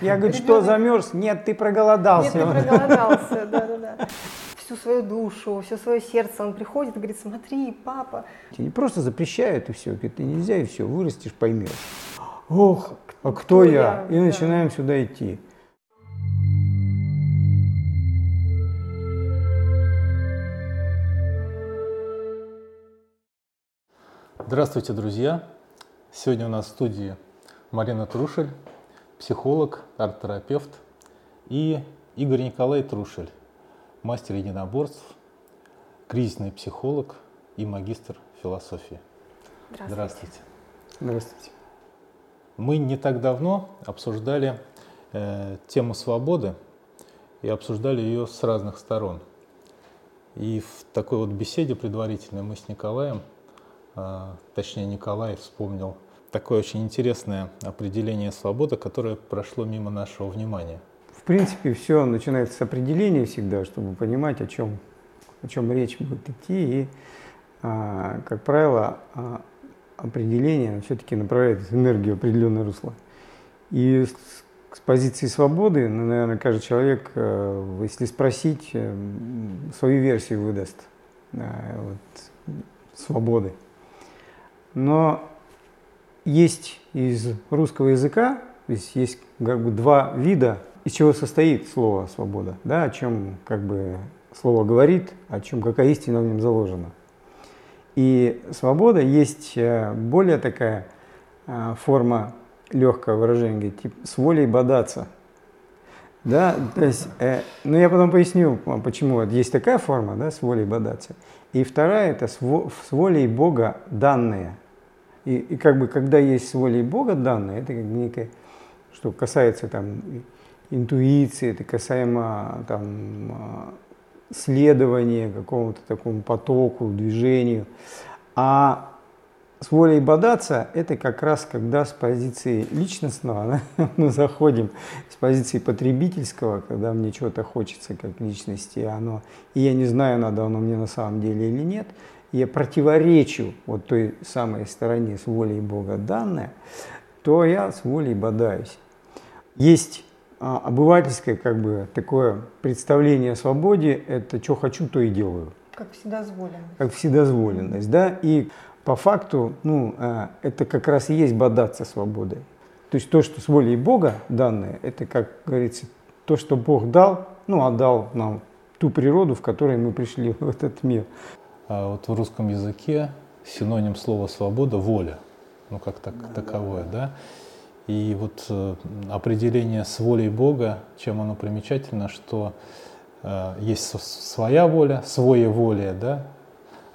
Я говорю, что замерз? Нет, ты проголодался. Нет, ты проголодался, да-да-да. Всю свою душу, все свое сердце он приходит и говорит, смотри, папа. Тебе не просто запрещают и все, ты нельзя и все, вырастешь, поймешь. Ох, а кто, кто я? я? И да. начинаем сюда идти. Здравствуйте, друзья! Сегодня у нас в студии Марина Трушель, психолог, арт-терапевт, и Игорь Николай Трушель, мастер единоборств, кризисный психолог и магистр философии. Здравствуйте. Здравствуйте. Здравствуйте. Мы не так давно обсуждали э, тему свободы и обсуждали ее с разных сторон. И в такой вот беседе предварительной мы с Николаем а, точнее Николай вспомнил такое очень интересное определение свободы, которое прошло мимо нашего внимания. В принципе, все начинается с определения всегда, чтобы понимать, о чем, о чем речь будет идти. И, а, как правило, а, определение все-таки направляет энергию в определенное русло. И с, с позиции свободы, ну, наверное, каждый человек, э, если спросить, э, свою версию выдаст вот, свободы. Но есть из русского языка, то есть есть как бы два вида, из чего состоит слово «свобода», да, о чем как бы слово говорит, о чем какая истина в нем заложена. И свобода есть э, более такая э, форма легкого выражения, типа с волей бодаться. Да, то есть, э, ну я потом поясню, почему есть такая форма, да, с волей бодаться. И вторая это с, с волей Бога данные. И, и как бы, когда есть волей Бога данные, это как бы некое, что касается там интуиции, это касаемо там следования какому-то такому потоку, движению. А с волей бодаться – это как раз когда с позиции личностного да, мы заходим, с позиции потребительского, когда мне чего-то хочется как личности, оно, и я не знаю, надо оно мне на самом деле или нет – я противоречу вот той самой стороне с волей Бога данное, то я с волей бодаюсь. Есть а, обывательское как бы такое представление о свободе, это что хочу, то и делаю. Как вседозволенность. Как вседозволенность, да, и по факту, ну, а, это как раз и есть бодаться свободой. То есть то, что с волей Бога данное, это, как говорится, то, что Бог дал, ну, отдал нам ту природу, в которой мы пришли в этот мир. А вот в русском языке синоним слова «свобода» – воля, ну как так, таковое, да. И вот э, определение с волей Бога, чем оно примечательно, что э, есть своя воля, своеволие, да,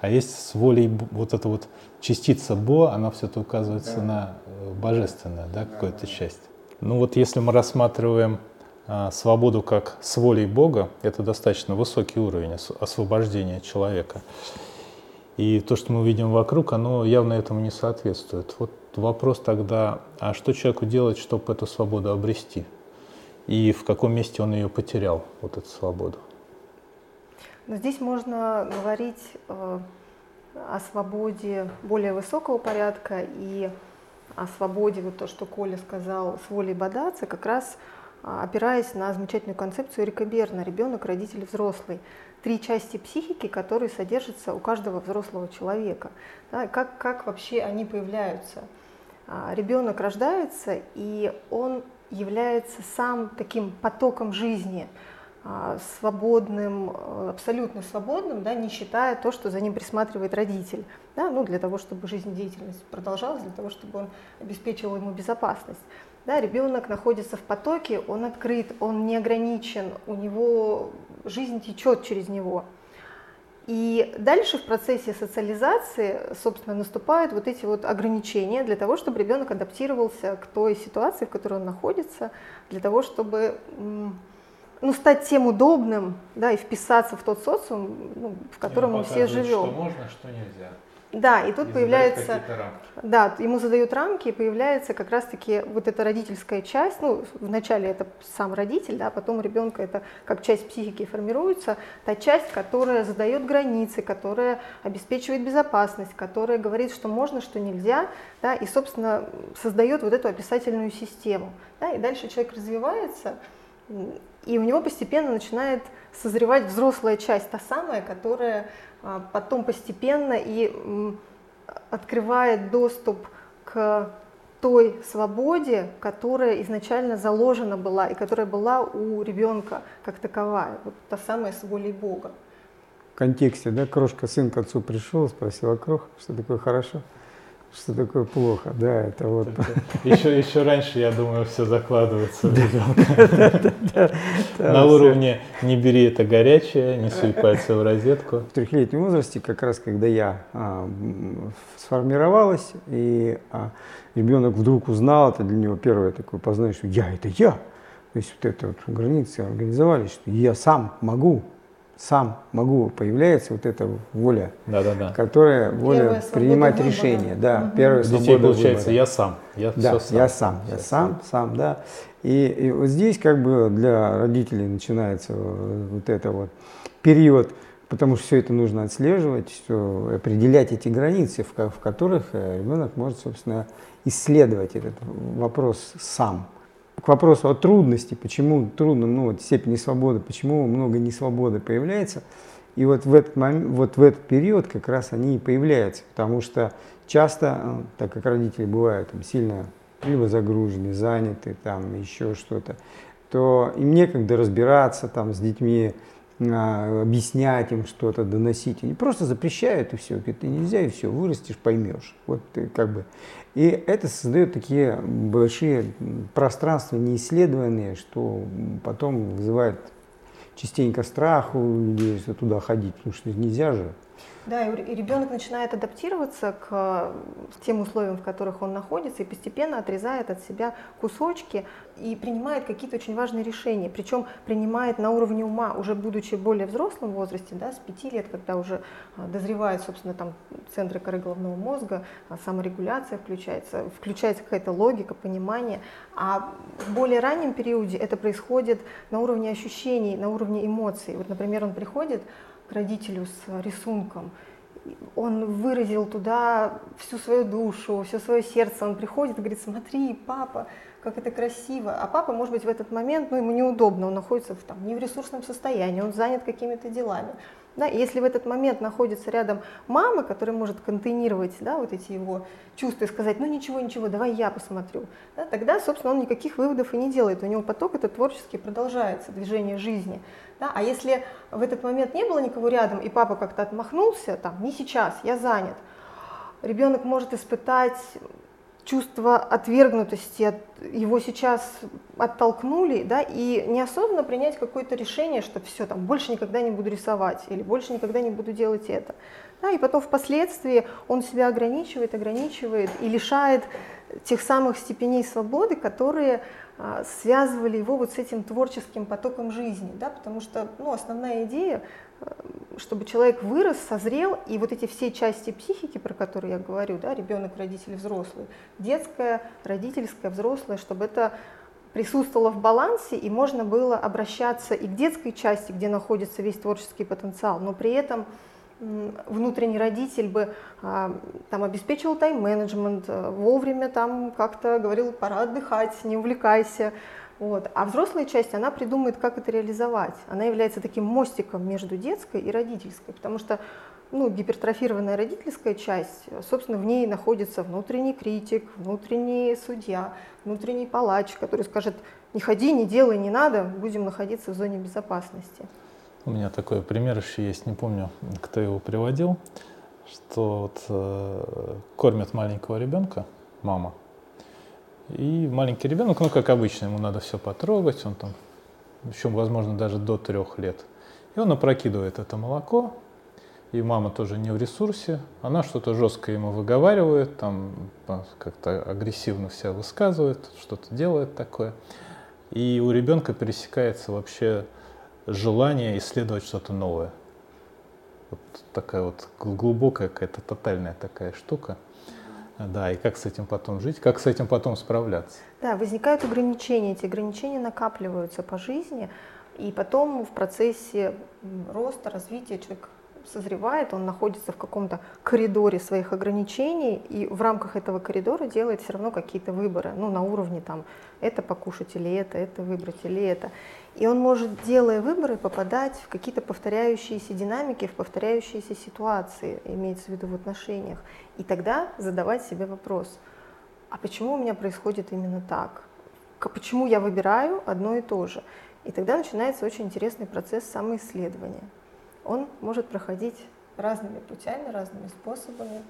а есть с волей вот эта вот частица Бо, она все-таки указывается да. на э, божественное, да, какую-то часть. Ну вот если мы рассматриваем свободу как с волей Бога, это достаточно высокий уровень освобождения человека. И то, что мы видим вокруг, оно явно этому не соответствует. Вот вопрос тогда, а что человеку делать, чтобы эту свободу обрести? И в каком месте он ее потерял, вот эту свободу? Но здесь можно говорить э, о свободе более высокого порядка и о свободе, вот то, что Коля сказал, с волей бодаться, как раз а, опираясь на замечательную концепцию Эрика Берна «Ребенок, родитель, взрослый». Три части психики, которые содержатся у каждого взрослого человека. Да, как, как вообще они появляются? А, ребенок рождается, и он является сам таким потоком жизни, а, свободным, э, абсолютно свободным, да, не считая то, что за ним присматривает родитель, да, ну, для того, чтобы жизнедеятельность продолжалась, для того, чтобы он обеспечивал ему безопасность. Да, ребенок находится в потоке, он открыт, он не ограничен, у него жизнь течет через него. И дальше в процессе социализации, собственно, наступают вот эти вот ограничения для того, чтобы ребенок адаптировался к той ситуации, в которой он находится, для того, чтобы ну, стать тем удобным, да, и вписаться в тот социум, ну, в котором мы все живем. Что можно, что нельзя. Да, и тут и появляется, да, ему задают рамки, и появляется как раз-таки вот эта родительская часть, ну, вначале это сам родитель, да, потом ребенка это как часть психики формируется, та часть, которая задает границы, которая обеспечивает безопасность, которая говорит, что можно, что нельзя, да, и, собственно, создает вот эту описательную систему. Да, и дальше человек развивается, и у него постепенно начинает созревать взрослая часть, та самая, которая а, потом постепенно и открывает доступ к той свободе, которая изначально заложена была и которая была у ребенка как таковая, вот та самая с волей Бога. В контексте, да, крошка сын к отцу пришел, спросил, а крох, что такое хорошо? Что такое плохо, да, это вот. Еще, еще раньше, я думаю, все закладывается в ребенка. На уровне не бери это горячее, не суй пальцы в розетку. В трехлетнем возрасте, как раз когда я а, сформировалась, и а, ребенок вдруг узнал, это для него первое такое познание, что я это я. То есть вот это вот границы организовались, что я сам могу сам могу, появляется вот эта воля, да, да, да. которая воля принимать решения. Да, угу. первая Детей получается, выбора. я сам, я да, все сам. Я сам, я сам, сам, да. И, и вот здесь как бы для родителей начинается вот это вот период, потому что все это нужно отслеживать, что определять эти границы, в, в которых э, ребенок может, собственно, исследовать этот вопрос сам к вопросу о трудности, почему трудно, ну вот степени свободы, почему много несвободы появляется, и вот в этот момент, вот в этот период как раз они и появляются, потому что часто, э, так как родители бывают там, сильно либо загружены, заняты, там еще что-то, то им некогда разбираться там с детьми, а, объяснять им что-то, доносить. Они просто запрещают и все. Говорят, нельзя и все, вырастешь, поймешь. Вот как бы. И это создает такие большие пространства неисследованные, что потом вызывает частенько страх у людей, что туда ходить, потому что нельзя же. Да, и ребенок начинает адаптироваться к тем условиям, в которых он находится, и постепенно отрезает от себя кусочки и принимает какие-то очень важные решения. Причем принимает на уровне ума, уже будучи более взрослым в возрасте, да, с пяти лет, когда уже а, дозревают, собственно, там центры коры головного мозга, а, саморегуляция включается, включается какая-то логика, понимание. А в более раннем периоде это происходит на уровне ощущений, на уровне эмоций. Вот, например, он приходит к родителю с рисунком. Он выразил туда всю свою душу, все свое сердце. Он приходит и говорит, смотри, папа, как это красиво. А папа, может быть, в этот момент, ну, ему неудобно, он находится в, там, не в ресурсном состоянии, он занят какими-то делами. Да, и если в этот момент находится рядом мама, которая может контейнировать да, вот эти его чувства и сказать, ну ничего, ничего, давай я посмотрю, да, тогда, собственно, он никаких выводов и не делает. У него поток этот творческий продолжается, движение жизни. Да? А если в этот момент не было никого рядом, и папа как-то отмахнулся, там, не сейчас, я занят, ребенок может испытать чувство отвергнутости, от, его сейчас оттолкнули, да, и неосознанно принять какое-то решение, что все, там, больше никогда не буду рисовать или больше никогда не буду делать это. Да, и потом впоследствии он себя ограничивает, ограничивает и лишает тех самых степеней свободы, которые а, связывали его вот с этим творческим потоком жизни, да, потому что ну, основная идея, чтобы человек вырос, созрел, и вот эти все части психики, про которые я говорю, да, ребенок, родитель, взрослый, детская, родительская, взрослая, чтобы это присутствовало в балансе, и можно было обращаться и к детской части, где находится весь творческий потенциал, но при этом внутренний родитель бы а, там обеспечивал тайм-менеджмент, э, вовремя там как-то говорил, пора отдыхать, не увлекайся. Вот. А взрослая часть, она придумает, как это реализовать. Она является таким мостиком между детской и родительской, потому что ну, гипертрофированная родительская часть, собственно, в ней находится внутренний критик, внутренний судья, внутренний палач, который скажет, не ходи, не делай, не надо, будем находиться в зоне безопасности. У меня такой пример еще есть, не помню, кто его приводил, что вот э, кормят маленького ребенка, мама, и маленький ребенок, ну как обычно, ему надо все потрогать, он там, еще, возможно, даже до трех лет. И он опрокидывает это молоко, и мама тоже не в ресурсе, она что-то жестко ему выговаривает, там как-то агрессивно себя высказывает, что-то делает такое. И у ребенка пересекается вообще желание исследовать что-то новое. Вот такая вот глубокая какая-то тотальная такая штука. Да, и как с этим потом жить, как с этим потом справляться. Да, возникают ограничения, эти ограничения накапливаются по жизни, и потом в процессе роста, развития человек созревает, он находится в каком-то коридоре своих ограничений, и в рамках этого коридора делает все равно какие-то выборы, ну, на уровне там, это покушать или это, это выбрать или это. И он может, делая выборы, попадать в какие-то повторяющиеся динамики, в повторяющиеся ситуации, имеется в виду в отношениях. И тогда задавать себе вопрос, а почему у меня происходит именно так? Почему я выбираю одно и то же? И тогда начинается очень интересный процесс самоисследования он может проходить разными путями, разными способами.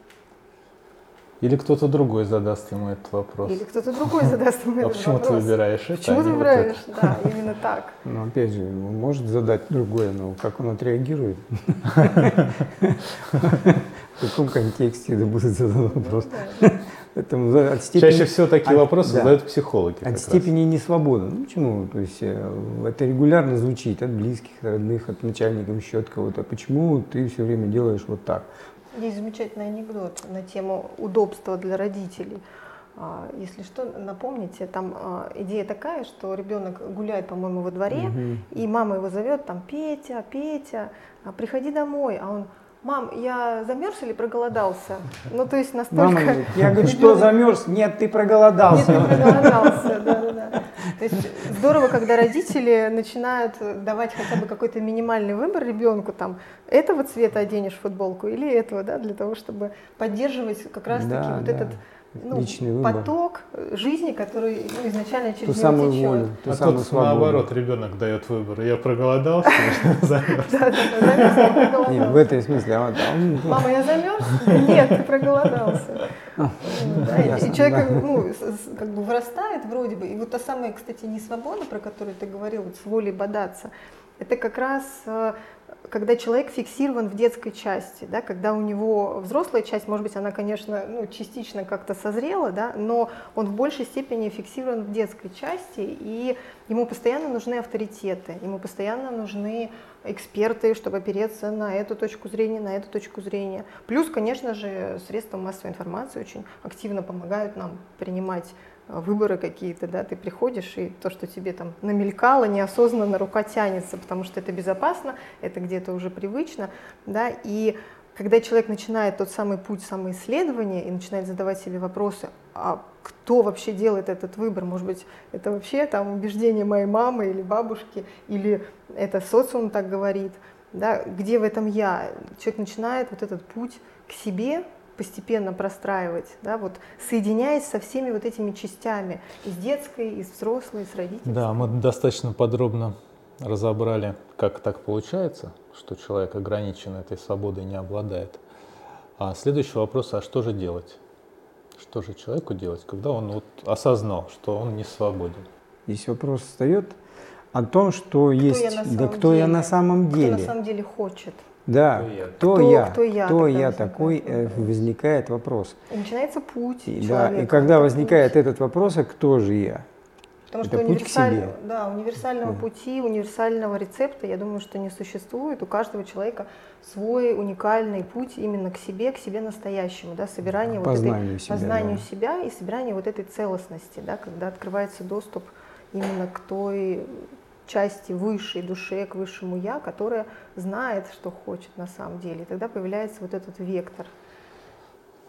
Или кто-то другой задаст ему этот вопрос. Или кто-то другой задаст ему а этот почему вопрос. ты выбираешь это? Почему а ты выбираешь? Да, именно так. Ну, опять же, он может задать другое, но как он отреагирует? В каком контексте это будет задан вопрос? Поэтому от степени, Чаще всего такие от, вопросы да, задают психологи. От степени раз. несвободы. Ну почему? То есть э, это регулярно звучит от близких, родных, от начальников, еще от кого-то. Почему ты все время делаешь вот так? Есть замечательный анекдот на тему удобства для родителей. А, если что, напомните, там а, идея такая, что ребенок гуляет, по-моему, во дворе, угу. и мама его зовет там Петя, Петя, а приходи домой, а он мам, я замерз или проголодался? Ну, то есть настолько... Мама я говорю, что замерз? Нет, ты проголодался. Нет, ты проголодался, да, да, да. То есть здорово, когда родители начинают давать хотя бы какой-то минимальный выбор ребенку, там, этого цвета оденешь футболку или этого, да, для того, чтобы поддерживать как раз-таки да, вот да. этот ну, Личный выбор. поток жизни, который ну, изначально через ту него самую течет. волю, ту а самую тут свободу. наоборот ребенок дает выбор. Я проголодался, замерз. Нет, в этом смысле. А Мама, я замерз? Нет, ты проголодался. А, и человек ну, как бы вырастает вроде бы. И вот та самая, кстати, не свобода, про которую ты говорил, с волей бодаться, это как раз э, когда человек фиксирован в детской части, да, когда у него взрослая часть, может быть, она, конечно, ну, частично как-то созрела, да, но он в большей степени фиксирован в детской части, и ему постоянно нужны авторитеты, ему постоянно нужны эксперты, чтобы опереться на эту точку зрения, на эту точку зрения. Плюс, конечно же, средства массовой информации очень активно помогают нам принимать выборы какие-то, да, ты приходишь, и то, что тебе там намелькало, неосознанно рука тянется, потому что это безопасно, это где-то уже привычно, да, и когда человек начинает тот самый путь самоисследования и начинает задавать себе вопросы, а кто вообще делает этот выбор? Может быть, это вообще там убеждение моей мамы или бабушки, или это социум так говорит, да, где в этом я? Человек начинает вот этот путь к себе, постепенно простраивать, да, вот соединяясь со всеми вот этими частями, из детской, из взрослой, из родительской. Да, мы достаточно подробно разобрали, как так получается, что человек ограничен этой свободой не обладает. А следующий вопрос, а что же делать? Что же человеку делать, когда он вот осознал, что он не свободен? Здесь вопрос встает о том, что кто есть, да кто деле? я на самом деле. Кто на самом деле хочет. Да, кто, кто я, кто я, кто я такой, э, возникает вопрос. И начинается путь и, Да, и когда возникает путь. этот вопрос, а кто же я? Потому Это что путь к себе. Да, универсального да. пути, универсального рецепта, я думаю, что не существует. У каждого человека свой уникальный путь именно к себе, к себе настоящему, да, собирание познанию вот этой, себя, познанию да. себя и собирание вот этой целостности, да, когда открывается доступ именно к той части высшей душе, к высшему я, которая знает, что хочет на самом деле. И тогда появляется вот этот вектор.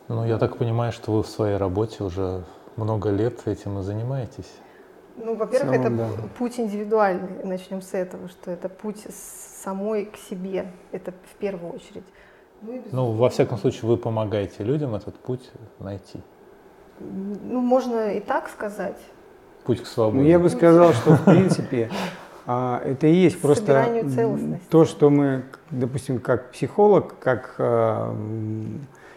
Ну, я так понимаю, что вы в своей работе уже много лет этим и занимаетесь. Ну, во-первых, это да. путь индивидуальный, начнем с этого, что это путь самой к себе, это в первую очередь. Ну, ну, во всяком случае, вы помогаете людям этот путь найти. Ну, можно и так сказать. Путь к свободе. Ну, я бы сказал, что в принципе а, это и есть просто то, что мы, допустим, как психолог, как а,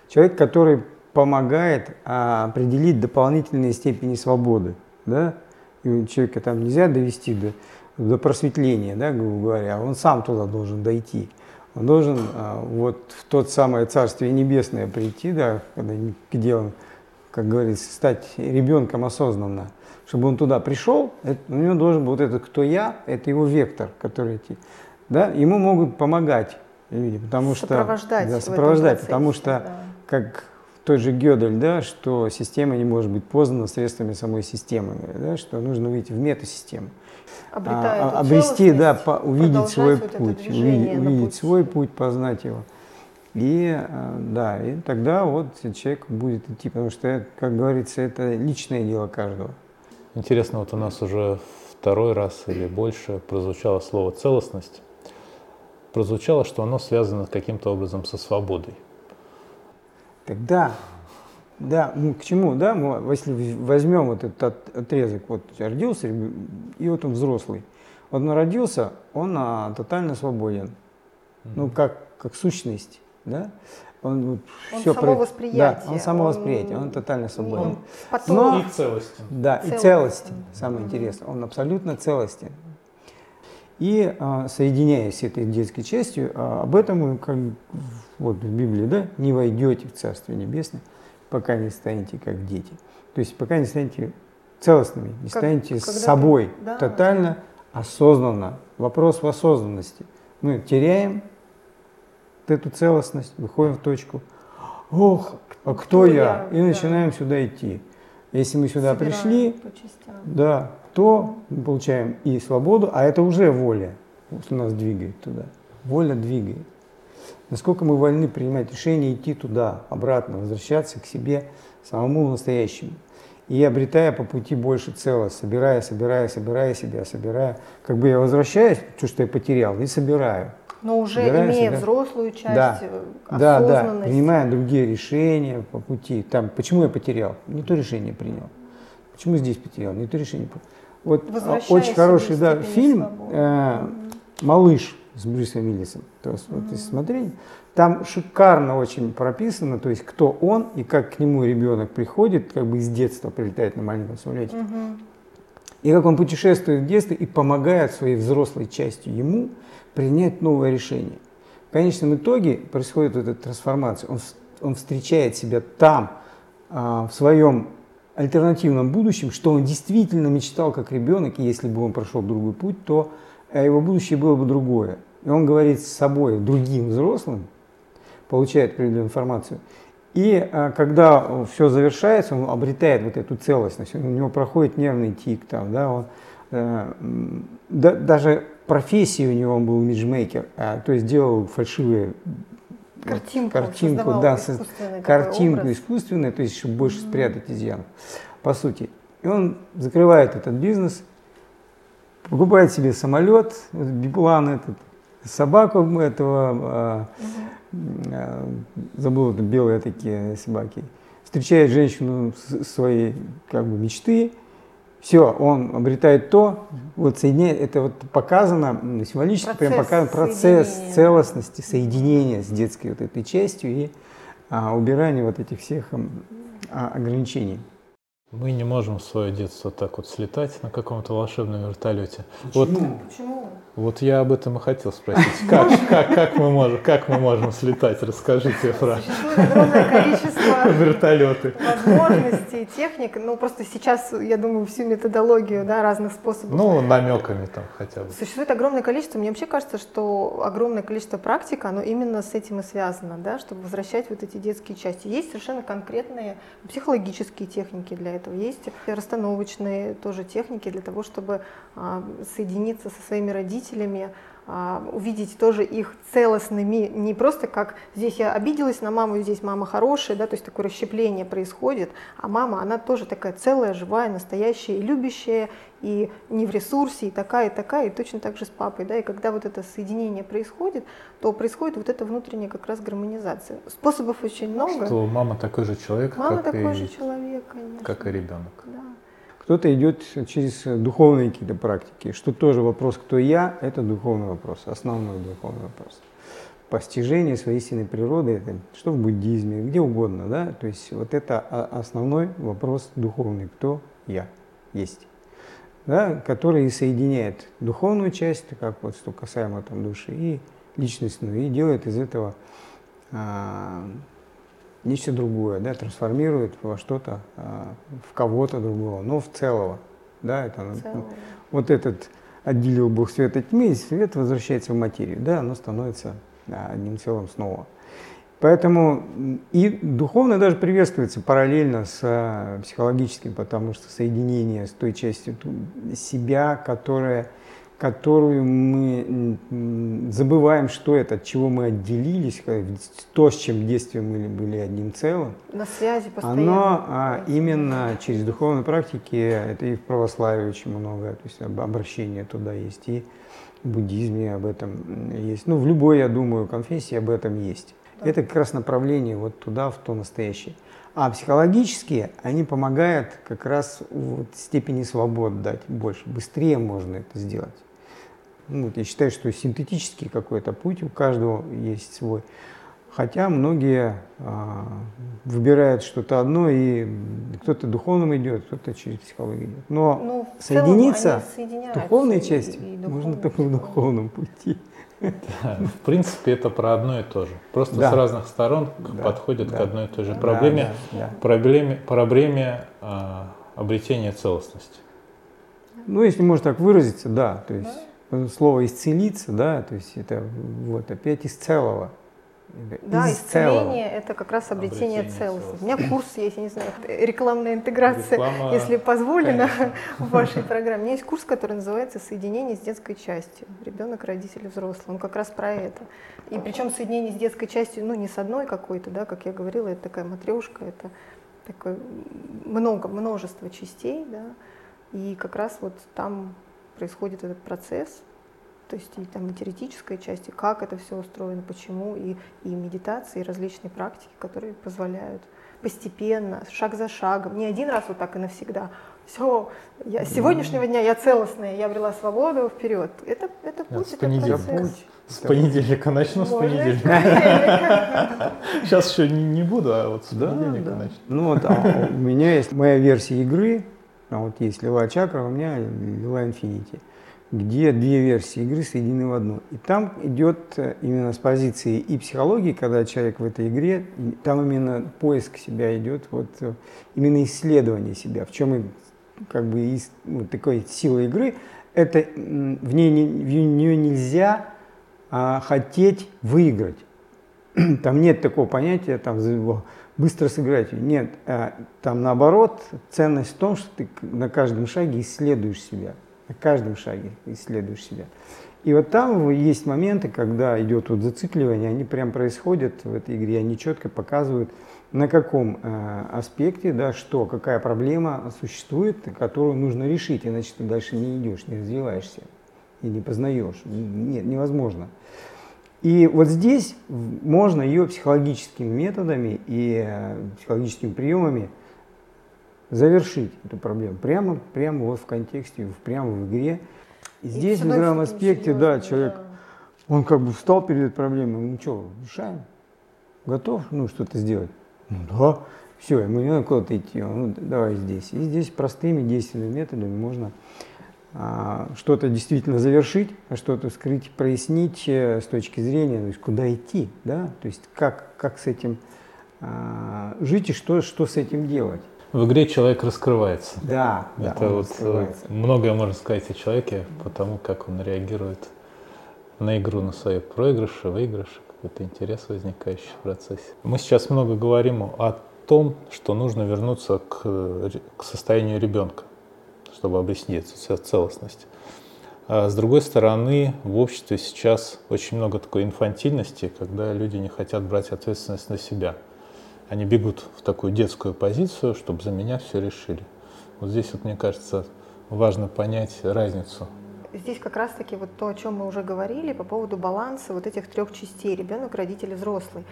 человек, который помогает а, определить дополнительные степени свободы, да, и человека там нельзя довести до, до просветления, да, грубо говоря, он сам туда должен дойти. Он должен а, вот в тот самое Царствие Небесное прийти, да, когда, где он, как говорится, стать ребенком осознанно чтобы он туда пришел, это, у него должен быть вот этот «кто я», это его вектор, который идти. Да? Ему могут помогать люди, потому сопровождать что да, сопровождать, потому что да. как тот же Гёдель, да, что система не может быть познана средствами самой системы, да, что нужно выйти в метасистему. Обретая а, обрести, да, по, увидеть свой путь, увидеть, увидеть свой путь, познать его. И а, да, и тогда вот человек будет идти, потому что, как говорится, это личное дело каждого. Интересно, вот у нас уже второй раз или больше прозвучало слово целостность. Прозвучало, что оно связано каким-то образом со свободой. Тогда, да, ну к чему, да, мы, если возьмем вот этот от- отрезок, вот родился, и вот он взрослый. Вот он родился, он а, тотально свободен, ну как, как сущность, да, он, Он всё само про- восприятие, Да, он само он- восприятие, он тотально свободен. Он потом Но- И целостен. Да, и Целостен. целостен, самое интересное, он абсолютно целостен. И а, соединяясь с этой детской частью, а, об этом как вот в Библии, да, не войдете в Царствие Небесное, пока не станете как дети. То есть пока не станете целостными, не Как- станете собой ты- да. тотально осознанно. Вопрос в осознанности. Мы теряем вот эту целостность, выходим в точку. Ох, а кто я? И да. начинаем сюда идти. Если мы сюда собираем пришли, да, то мы получаем и свободу, а это уже воля, что нас двигает туда. Воля двигает. Насколько мы вольны принимать решения, идти туда, обратно, возвращаться к себе, самому настоящему. И обретая по пути больше целого, собирая, собирая, собирая себя, собирая. Как бы я возвращаюсь, то, что я потерял, и собираю. Но уже Собираем имея себя. взрослую часть, Да. э, Да, да, осознанность. принимая другие решения по пути. Там, почему я потерял? Не то решение принял. Почему здесь потерял? Не то решение. принял. Вот а, очень хороший да, фильм э, «Малыш» с Брюсом Уиллисом. То есть, вот, если смотреть, там шикарно очень прописано, то есть кто он и как к нему ребенок приходит, как бы из детства прилетает на маленьком самолете. Мгм. И как он путешествует в детстве и помогает своей взрослой частью ему принять новое решение. В конечном итоге происходит вот эта трансформация. Он, он встречает себя там, а, в своем альтернативном будущем, что он действительно мечтал как ребенок, и если бы он прошел другой путь, то э, его будущее было бы другое. И он говорит с собой, другим взрослым, получает определенную информацию. И а, когда все завершается, он обретает вот эту целостность, у него проходит нервный тик, там, да, он, э, да- даже профессия у него он был имиджмейкер, а, то есть делал фальшивые Картинку, картинку, да, искусственный картинку образ. искусственную, то есть чтобы больше спрятать изъян, по сути. И он закрывает этот бизнес, покупает себе самолет, биплан этот, собаку этого, а, забыл, это белые такие собаки, встречает женщину своей как бы мечты, все, он обретает то, вот соединяет, это вот показано, символически прям Процесс показан процесс соединения. целостности, соединения с детской вот этой частью и а, убирания вот этих всех а, ограничений. Мы не можем в свое детство так вот слетать на каком-то волшебном вертолете. Вот, Почему? вот я об этом и хотел спросить. Как, как, как, мы, можем, как мы можем слетать? Расскажите про Существует огромное количество вертолеты. возможностей, техник. Ну, просто сейчас, я думаю, всю методологию да, разных способов. Ну, намеками там хотя бы. Существует огромное количество. Мне вообще кажется, что огромное количество практик, оно именно с этим и связано, да, чтобы возвращать вот эти детские части. Есть совершенно конкретные психологические техники для этого, есть расстановочные тоже техники для того, чтобы а, соединиться со своими родителями, увидеть тоже их целостными, не просто как здесь я обиделась на маму, здесь мама хорошая, да, то есть такое расщепление происходит, а мама, она тоже такая целая, живая, настоящая, и любящая, и не в ресурсе, и такая, и такая, и точно так же с папой, да, и когда вот это соединение происходит, то происходит вот эта внутренняя как раз гармонизация. Способов очень много. Что мама такой же человек, Мама как, такой и, же человек, конечно. как и ребенок. Да. Кто-то идет через духовные какие-то практики, что тоже вопрос, кто я, это духовный вопрос, основной духовный вопрос. Постижение своей истинной природы, это что в буддизме, где угодно, да, то есть вот это основной вопрос духовный, кто я есть, да, который соединяет духовную часть, как вот что касаемо там души, и личностную, и делает из этого а, нечто другое, да, трансформирует во что-то, а, в кого-то другого, но в целого. Да, это, Целое. вот этот отделил Бог свет от тьмы, и свет возвращается в материю, да, оно становится одним целым снова. Поэтому и духовно даже приветствуется параллельно с э, психологическим, потому что соединение с той частью себя, которая, которую мы забываем, что это, от чего мы отделились, то, с чем в детстве мы были одним целым. На связи постоянно. Оно а, именно через духовные практики, это и в православии очень много, то есть обращение туда есть, и в буддизме об этом есть. Ну, в любой, я думаю, конфессии об этом есть. Это как раз направление вот туда, в то настоящее. А психологические, они помогают как раз вот степени свободы дать больше. Быстрее можно это сделать. Ну, вот я считаю, что синтетический какой-то путь у каждого есть свой. Хотя многие а, выбирают что-то одно, и кто-то духовным идет, кто-то через психологию идет. Но ну, соединиться в духовной части и, и можно только в духовном пути. Да, в принципе, это про одно и то же. Просто да. с разных сторон да, подходят да, к одной и той же проблеме, да, да, проблеме, проблеме а, обретения целостности. Ну, если можно так выразиться, да, то есть да. Слово исцелиться, да, то есть это вот опять из целого. Да, исцеление – это как раз обретение, обретение целостности. У меня курс есть, я не знаю, рекламная интеграция, Реклама, если позволено, в вашей программе. У меня есть курс, который называется «Соединение с детской частью». Ребенок, родители, взрослый. Он как раз про это. И причем соединение с детской частью, ну, не с одной какой-то, да, как я говорила, это такая матрешка, это такое много, множество частей, да. И как раз вот там происходит этот процесс, то есть и там и теоретической части, как это все устроено, почему, и, и медитации, и различные практики, которые позволяют постепенно, шаг за шагом, не один раз вот так и навсегда. Все, я, с сегодняшнего дня я целостная, я обрела свободу, вперед. Это, это путь, это процесс. С понедельника начну, с понедельника. Сейчас еще не, не буду, а вот с да, понедельника да. начну. Ну вот а у меня есть моя версия игры, а вот есть Лила Чакра, у меня Лила Инфинити где две версии игры соединены в одну. И там идет э, именно с позиции и психологии, когда человек в этой игре, там именно поиск себя идет, вот э, именно исследование себя, в чем и как бы из, ну, такой сила игры, это в, ней, в нее нельзя а, хотеть выиграть. Там нет такого понятия, там быстро сыграть. Нет, а, там наоборот, ценность в том, что ты на каждом шаге исследуешь себя на каждом шаге исследуешь себя. И вот там есть моменты, когда идет вот зацикливание, они прям происходят в этой игре, они четко показывают, на каком э, аспекте, да, что, какая проблема существует, которую нужно решить, иначе ты дальше не идешь, не развиваешься и не познаешь. Нет, невозможно. И вот здесь можно ее психологическими методами и э, психологическими приемами завершить эту проблему прямо, прямо вот в контексте, прямо в игре. И здесь, в игровом аспекте, да, человек, да. он как бы встал перед проблемой, ну что, решаем, готов, ну, что-то сделать? Ну, да, все, ему не надо куда-то идти, ну, давай здесь. И здесь простыми действенными методами можно что-то действительно завершить, а что-то скрыть, прояснить э, с точки зрения, то есть куда идти, да, то есть как, как с этим а, жить и что, что с этим делать. В игре человек раскрывается. Да, это да, вот э, многое можно сказать о человеке, потому как он реагирует на игру, на свои проигрыши, выигрыши, какой-то интерес возникающий в процессе. Мы сейчас много говорим о том, что нужно вернуться к, к состоянию ребенка, чтобы объяснить целостность. А с другой стороны, в обществе сейчас очень много такой инфантильности, когда люди не хотят брать ответственность на себя – они бегут в такую детскую позицию, чтобы за меня все решили. Вот здесь вот, мне кажется, важно понять разницу. Здесь как раз-таки вот то, о чем мы уже говорили по поводу баланса вот этих трех частей, ребенок, родитель, взрослый.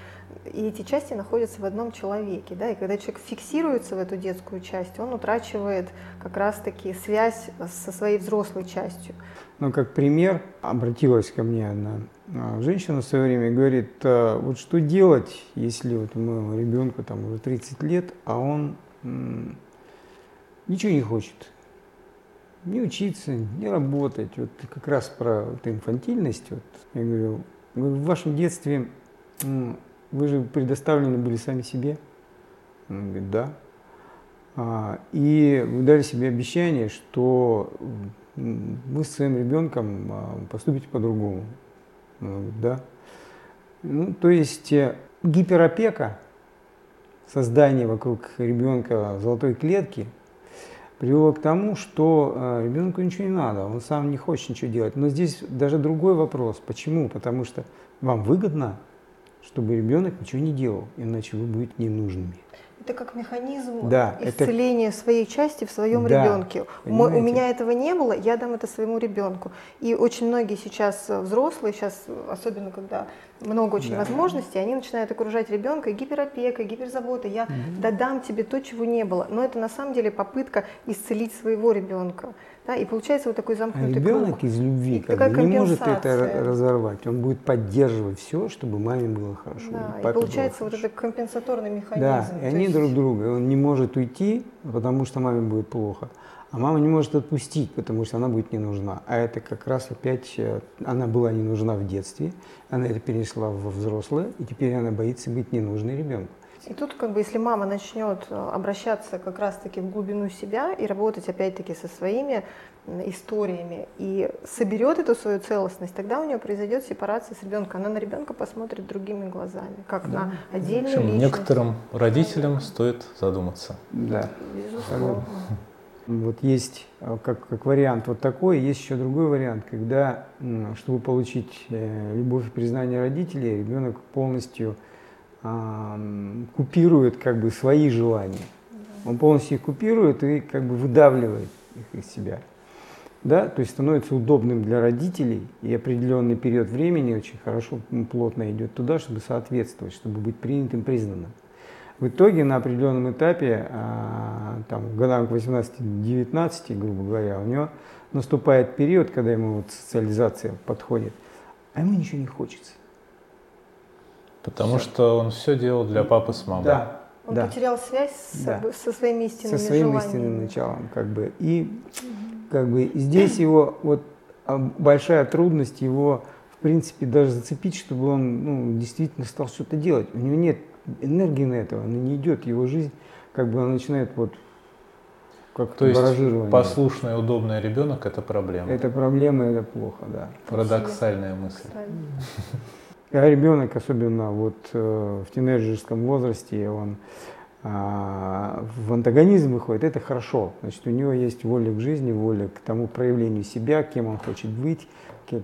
И эти части находятся в одном человеке, да, и когда человек фиксируется в эту детскую часть, он утрачивает как раз-таки связь со своей взрослой частью. Ну, как пример, обратилась ко мне одна а, женщина в свое время и говорит, «А, вот что делать, если вот моему ребенку там уже 30 лет, а он ничего не хочет, не учиться, не работать. Вот как раз про вот инфантильность. Вот, я говорю, в вашем детстве вы же предоставлены были сами себе. Он говорит, да. А, и вы дали себе обещание, что вы с своим ребенком а, поступите по-другому. Да. Ну, то есть э, гиперопека, создание вокруг ребенка золотой клетки привело к тому, что э, ребенку ничего не надо, он сам не хочет ничего делать. Но здесь даже другой вопрос. Почему? Потому что вам выгодно, чтобы ребенок ничего не делал, иначе вы будете ненужными. Это как механизм Да, исцеления своей части в своем Да, ребенке. У понимаете? меня этого не было, я дам это своему ребенку. И очень многие сейчас э, взрослые, сейчас особенно когда много очень Да. возможностей, они начинают окружать ребенка гиперопекой, гиперзаботой. Я додам тебе то, чего не было. Но это на самом деле попытка исцелить своего ребенка. Да? И получается вот такой А замкнутый ребенок круг. из любви И как бы, не может это разорвать. Он будет поддерживать все, чтобы маме было хорошо. Да, и получается вот хорошо. это компенсаторный механизм. Да, и они есть- друг друга. Он не может уйти, потому что маме будет плохо. А мама не может отпустить, потому что она будет не нужна. А это как раз опять, э, она была не нужна в детстве, она это перешла во взрослое, и теперь она боится быть ненужной ребенку. И тут, как бы, если мама начнет э, обращаться как раз-таки в глубину себя и работать опять-таки со своими историями и соберет эту свою целостность, тогда у нее произойдет сепарация с ребенком. Она на ребенка посмотрит другими глазами, как на В отдельную личность. некоторым родителям стоит задуматься. Да. Безусловно. Вот есть э, как, как вариант вот такой, есть еще другой вариант, когда, чтобы получить э, любовь и признание родителей, ребенок полностью купирует как бы свои желания. Он полностью их купирует и как бы выдавливает их из себя. Да, то есть становится удобным для родителей и определенный период времени очень хорошо, плотно идет туда, чтобы соответствовать, чтобы быть принятым, признанным. В итоге на определенном этапе, а, там, годам к 18-19, грубо говоря, у него наступает период, когда ему вот социализация подходит, а ему ничего не хочется. Потому что он все делал для папы с мамой. Да, Он да. потерял связь с Да. со своими истинными со своим желаниями. истинным началом, как бы. И как бы здесь его вот а, большая трудность его, в принципе, даже зацепить, чтобы он ну, действительно стал что-то делать. У него нет энергии на это, она не идет, его жизнь как бы она начинает вот как То есть послушный, удобный ребенок – это проблема. Это проблема, это плохо, да. Парадоксальная мысль. Когда ребенок, особенно вот э, в тинейджерском возрасте, он а, в антагонизм выходит, это хорошо. Значит, у него есть воля к жизни, воля к тому проявлению себя, кем он хочет быть,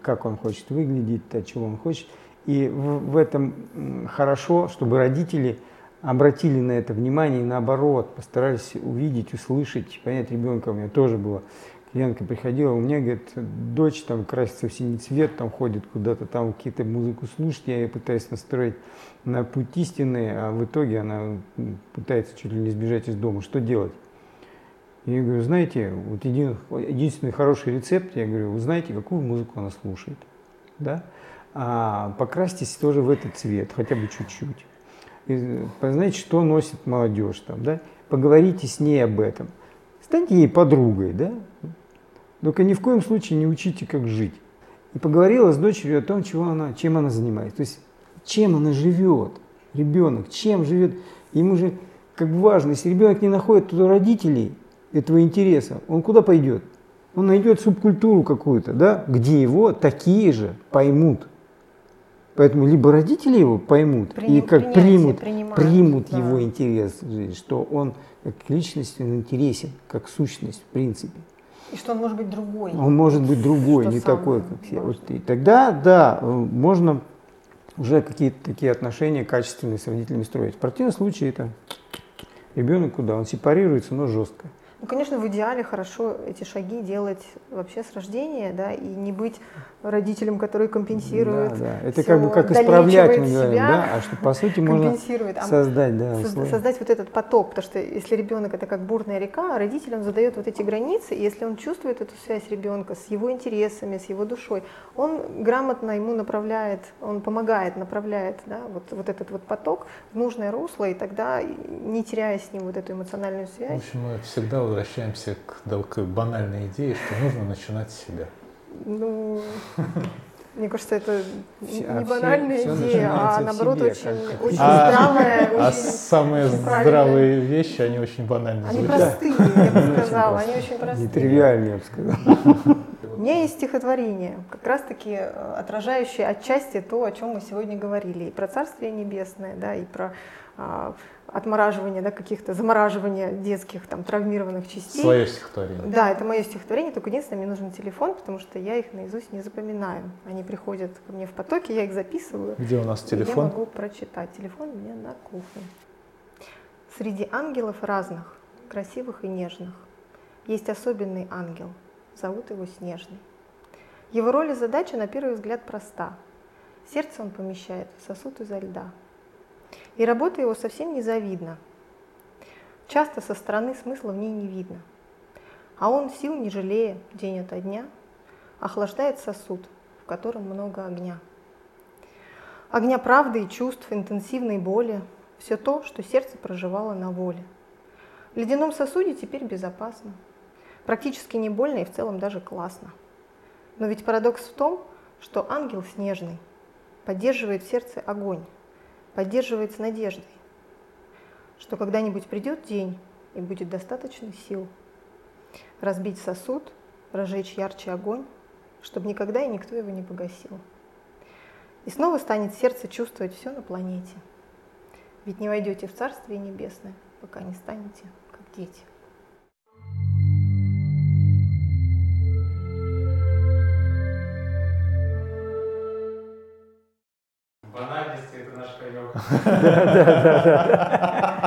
как он хочет выглядеть, то, чего он хочет. И в, этом хорошо, чтобы родители обратили на это внимание и наоборот, постарались увидеть, услышать, понять ребенка. У меня тоже было клиентка приходила, у меня, говорит, дочь там красится в синий цвет, там ходит куда-то, там какие-то музыку слушать, я ее пытаюсь настроить на путь истины, а в итоге она пытается чуть ли не сбежать из дома. Что делать? Я говорю, знаете, вот един- единственный хороший рецепт, я говорю, узнайте, какую музыку она слушает, да? А покрасьтесь тоже в этот цвет, хотя бы чуть-чуть. И Знаете, что носит молодежь там, да? Поговорите с ней об этом. Станьте ей подругой, да? Только ни в коем случае не учите, как жить. И поговорила с дочерью о том, чего она, чем она занимается. То есть, чем она живет, ребенок, чем живет. Ему же как важно, если ребенок не находит туда родителей этого интереса, он куда пойдет? Он найдет субкультуру какую-то, да, где его такие же поймут. Поэтому либо родители его поймут Прини- и как примут, принимают, примут да. его интерес что он как личность он интересен, как сущность в принципе. И что он может быть другой. Он может быть другой, Что не такой, как все. Вот и тогда, да, можно уже какие-то такие отношения качественные с родителями строить. В противном случае это ребенок куда? Он сепарируется, но жестко. Ну, конечно, в идеале хорошо эти шаги делать вообще с рождения, да, и не быть родителем, который компенсирует. Да, да. Это как бы как исправлять, мы говорим, себя, да, а что по сути можно. А создать, да, условия. создать вот этот поток, потому что если ребенок это как бурная река, а родитель он задает вот эти границы, и если он чувствует эту связь ребенка с его интересами, с его душой, он грамотно ему направляет, он помогает, направляет да, вот, вот этот вот поток в нужное русло, и тогда, не теряя с ним вот эту эмоциональную В связь, общем, мы всегда возвращаемся к, да, к банальной идее, что нужно начинать с себя. ну, мне кажется, это не а банальная все- все идея, а наоборот себе, очень, как- очень А- здравая, А очень самые очень здравые вещи, они очень банально Они звучат. простые, я бы сказала, они очень простые. Нетривиальный, я бы сказал. меня есть стихотворение, как раз-таки э, отражающее отчасти то, о чем мы сегодня говорили. И про Царствие Небесное, да, и про а, отмораживание, да, каких-то замораживания детских там травмированных частей. Свое стихотворение. Да, это мое стихотворение, только единственное, мне нужен телефон, потому что я их наизусть не запоминаю. Они приходят ко мне в потоке, я их записываю. Где у нас телефон? Я могу прочитать. Телефон у меня на кухне. Среди ангелов разных, красивых и нежных, есть особенный ангел, зовут его Снежный. Его роль и задача на первый взгляд проста. Сердце он помещает в сосуд изо льда – и работа его совсем не завидна. Часто со стороны смысла в ней не видно. А он, сил не жалея, день ото дня, охлаждает сосуд, в котором много огня. Огня правды и чувств, интенсивной боли, все то, что сердце проживало на воле. В ледяном сосуде теперь безопасно. Практически не больно и в целом даже классно. Но ведь парадокс в том, что ангел снежный поддерживает в сердце огонь, поддерживает с надеждой, что когда-нибудь придет день и будет достаточно сил разбить сосуд, разжечь ярче огонь, чтобы никогда и никто его не погасил. И снова станет сердце чувствовать все на планете. Ведь не войдете в Царствие Небесное, пока не станете как дети. Да, да, да, да.